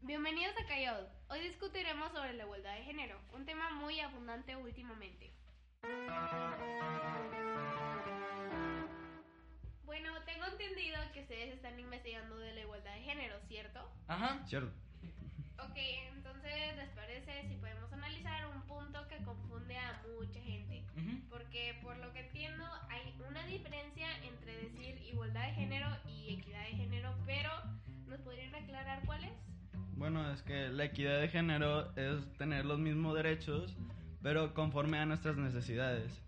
Bienvenidos a Callao. Hoy discutiremos sobre la igualdad de género, un tema muy abundante últimamente. Bueno, tengo entendido que ustedes están investigando de la igualdad de género, ¿cierto? Ajá, cierto. Ok, entonces, ¿les parece si podemos analizar un punto que confunde a mucha gente? Porque por lo que entiendo hay una diferencia entre decir igualdad de género y equidad de género, pero ¿nos podrían aclarar cuál es? Bueno, es que la equidad de género es tener los mismos derechos, pero conforme a nuestras necesidades.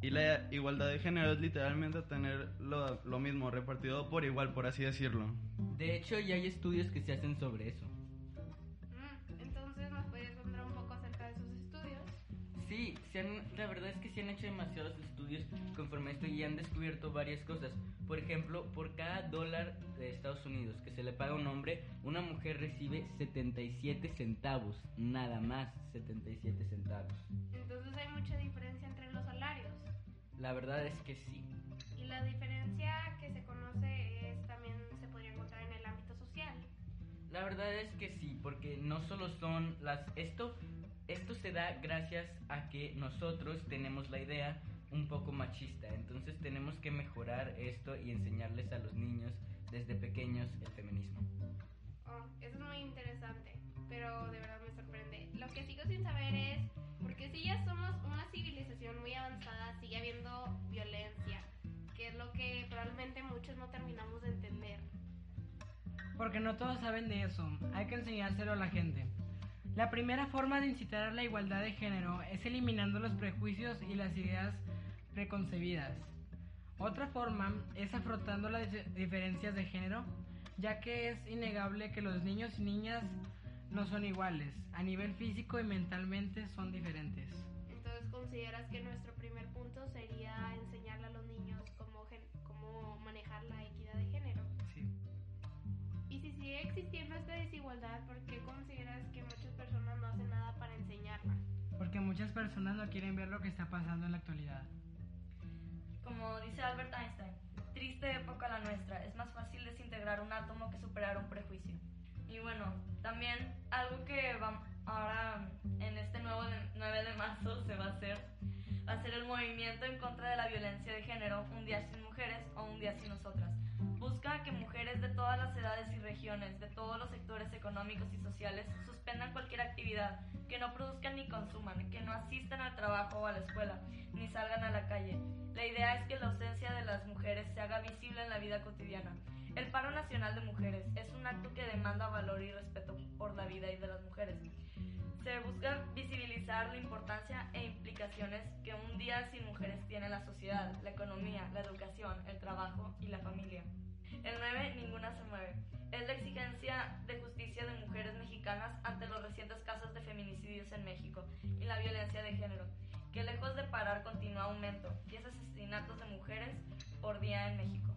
Y la igualdad de género es literalmente tener lo, lo mismo, repartido por igual, por así decirlo. De hecho, ya hay estudios que se hacen sobre eso. Se han- la verdad es que se han hecho demasiados estudios conforme a esto y han descubierto varias cosas. Por ejemplo, por cada dólar de Estados Unidos que se le paga a un hombre, una mujer recibe 77 centavos. Nada más 77 centavos. Entonces hay mucha diferencia entre los salarios. La verdad es que sí. Y la diferencia que se conoce es también se podría encontrar en el ámbito social. La verdad es que sí, porque no solo son las... Esto, esto se da gracias a que nosotros tenemos la idea un poco machista. Entonces tenemos que mejorar esto y enseñarles a los niños desde pequeños el feminismo. Oh, eso es muy interesante, pero de verdad me sorprende. Lo que sigo sin saber es, porque si ya somos una civilización muy avanzada, sigue habiendo violencia, que es lo que probablemente muchos no terminamos de entender. Porque no todos saben de eso, hay que enseñárselo a la gente. La primera forma de incitar a la igualdad de género es eliminando los prejuicios y las ideas preconcebidas. Otra forma es afrontando las dif- diferencias de género, ya que es innegable que los niños y niñas no son iguales, a nivel físico y mentalmente son diferentes. Entonces, ¿consideras que nuestro primer punto sería enseñarle a los niños cómo, cómo manejar la equidad de género? Sí. Y si sigue existiendo esta desigualdad, ¿por qué consideras que muchas personas no quieren ver lo que está pasando en la actualidad. Como dice Albert Einstein, triste época la nuestra, es más fácil desintegrar un átomo que superar un prejuicio. Y bueno, también algo que va, ahora en este nuevo de- 9 de marzo se va a hacer, va a ser el movimiento en contra de la violencia de género, un día sin mujeres o un día sin nosotras. Busca que mujeres de todas las edades y regiones, de todos los sectores económicos y sociales, suspendan cualquier actividad, que no produzcan ni consuman, que no asistan al trabajo o a la escuela, ni salgan a la calle. La idea es que la ausencia de las mujeres se haga visible en la vida cotidiana. El paro nacional de mujeres es un acto que demanda valor y respeto por la vida y de las mujeres. Se busca visibilizar la importancia e implicaciones que un día sin mujeres tiene en la sociedad, la economía, la educación, el trabajo y la familia. El 9, ninguna se mueve. Es la exigencia de justicia de mujeres mexicanas ante los recientes en México y la violencia de género, que lejos de parar continúa aumento, 10 asesinatos de mujeres por día en México.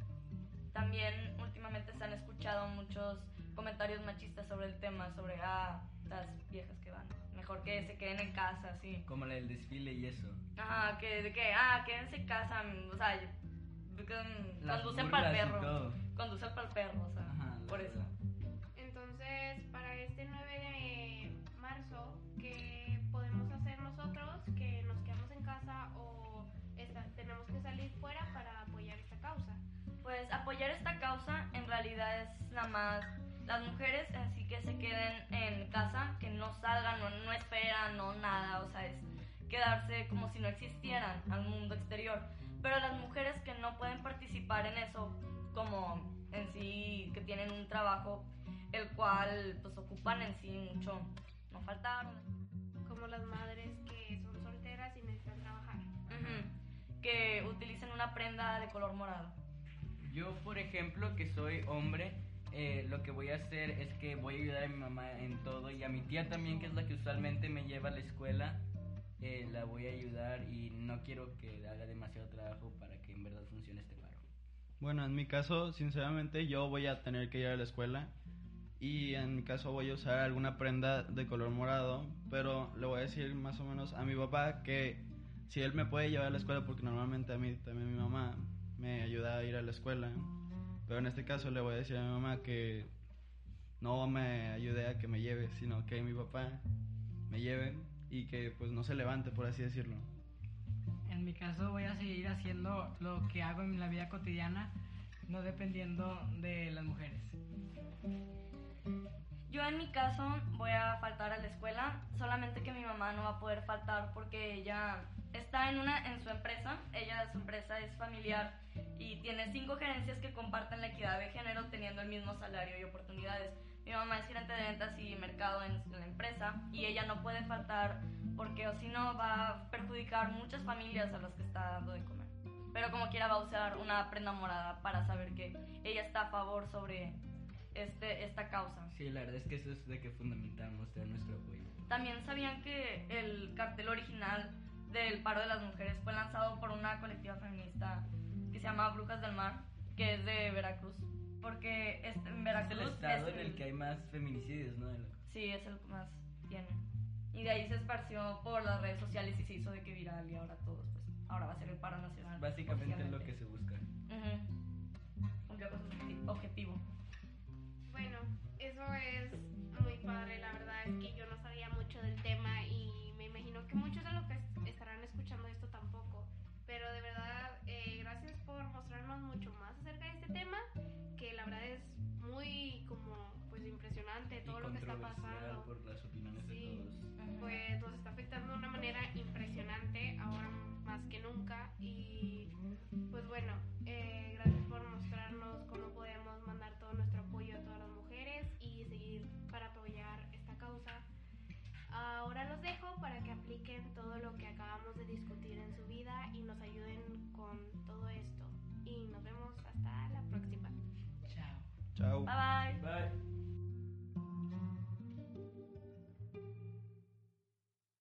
También últimamente se han escuchado muchos comentarios machistas sobre el tema, sobre ah, las viejas que van, mejor que se queden en casa, así. Como la del desfile y eso. Ajá, que de que, ah, quédense en casa, o sea, conducen para el perro. Conducen para el perro, o sea, Ajá, por eso. verdad. Más las mujeres, así que se queden en casa, que no salgan, no, no esperan, no nada, o sea, es quedarse como si no existieran al mundo exterior. Pero las mujeres que no pueden participar en eso, como en sí, que tienen un trabajo el cual pues ocupan en sí mucho, no faltar. Como las madres que son solteras y necesitan trabajar. Ujú, que utilicen una prenda de color morado. Yo, por ejemplo, que soy hombre, eh, lo que voy a hacer es que voy a ayudar a mi mamá en todo y a mi tía también, que es la que usualmente me lleva a la escuela, eh, la voy a ayudar y no quiero que haga demasiado trabajo para que en verdad funcione este paro. Bueno, en mi caso, sinceramente, yo voy a tener que ir a la escuela y en mi caso voy a usar alguna prenda de color morado, pero le voy a decir más o menos a mi papá que si él me puede llevar a la escuela, porque normalmente a mí también mi mamá me ayuda a ir a la escuela, pero en este caso le voy a decir a mi mamá que no me ayude a que me lleve, sino que mi papá me lleve y que pues no se levante, por así decirlo. En mi caso voy a seguir haciendo lo que hago en la vida cotidiana, no dependiendo de las mujeres. Yo en mi caso voy a faltar a la escuela, solamente que mi mamá no va a poder faltar porque ella está en una en su empresa, ella su empresa es familiar y tiene cinco gerencias que comparten la equidad de género teniendo el mismo salario y oportunidades. Mi mamá es gerente de ventas y mercado en la empresa y ella no puede faltar porque o si no va a perjudicar muchas familias a las que está dando de comer. Pero como quiera va a usar una prenda morada para saber que ella está a favor sobre este, esta causa. Sí, la verdad es que eso es de que fundamental mostrar nuestro apoyo. También sabían que el cartel original del paro de las mujeres fue lanzado por una colectiva feminista que se llama Brujas del Mar, que es de Veracruz. Porque este, en Es Veracruz el estado es en el que hay más feminicidios, ¿no? Sí, es el que más tiene. Y de ahí se esparció por las redes sociales y se hizo de que viral y ahora todos, pues, ahora va a ser el paro nacional. Básicamente es lo que se busca. Con su obje- objetivo. Eso es muy padre, la verdad es que yo no sabía mucho del tema y me imagino que muchos próxima. Chao. Chao. Bye bye. Bye.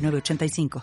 906985.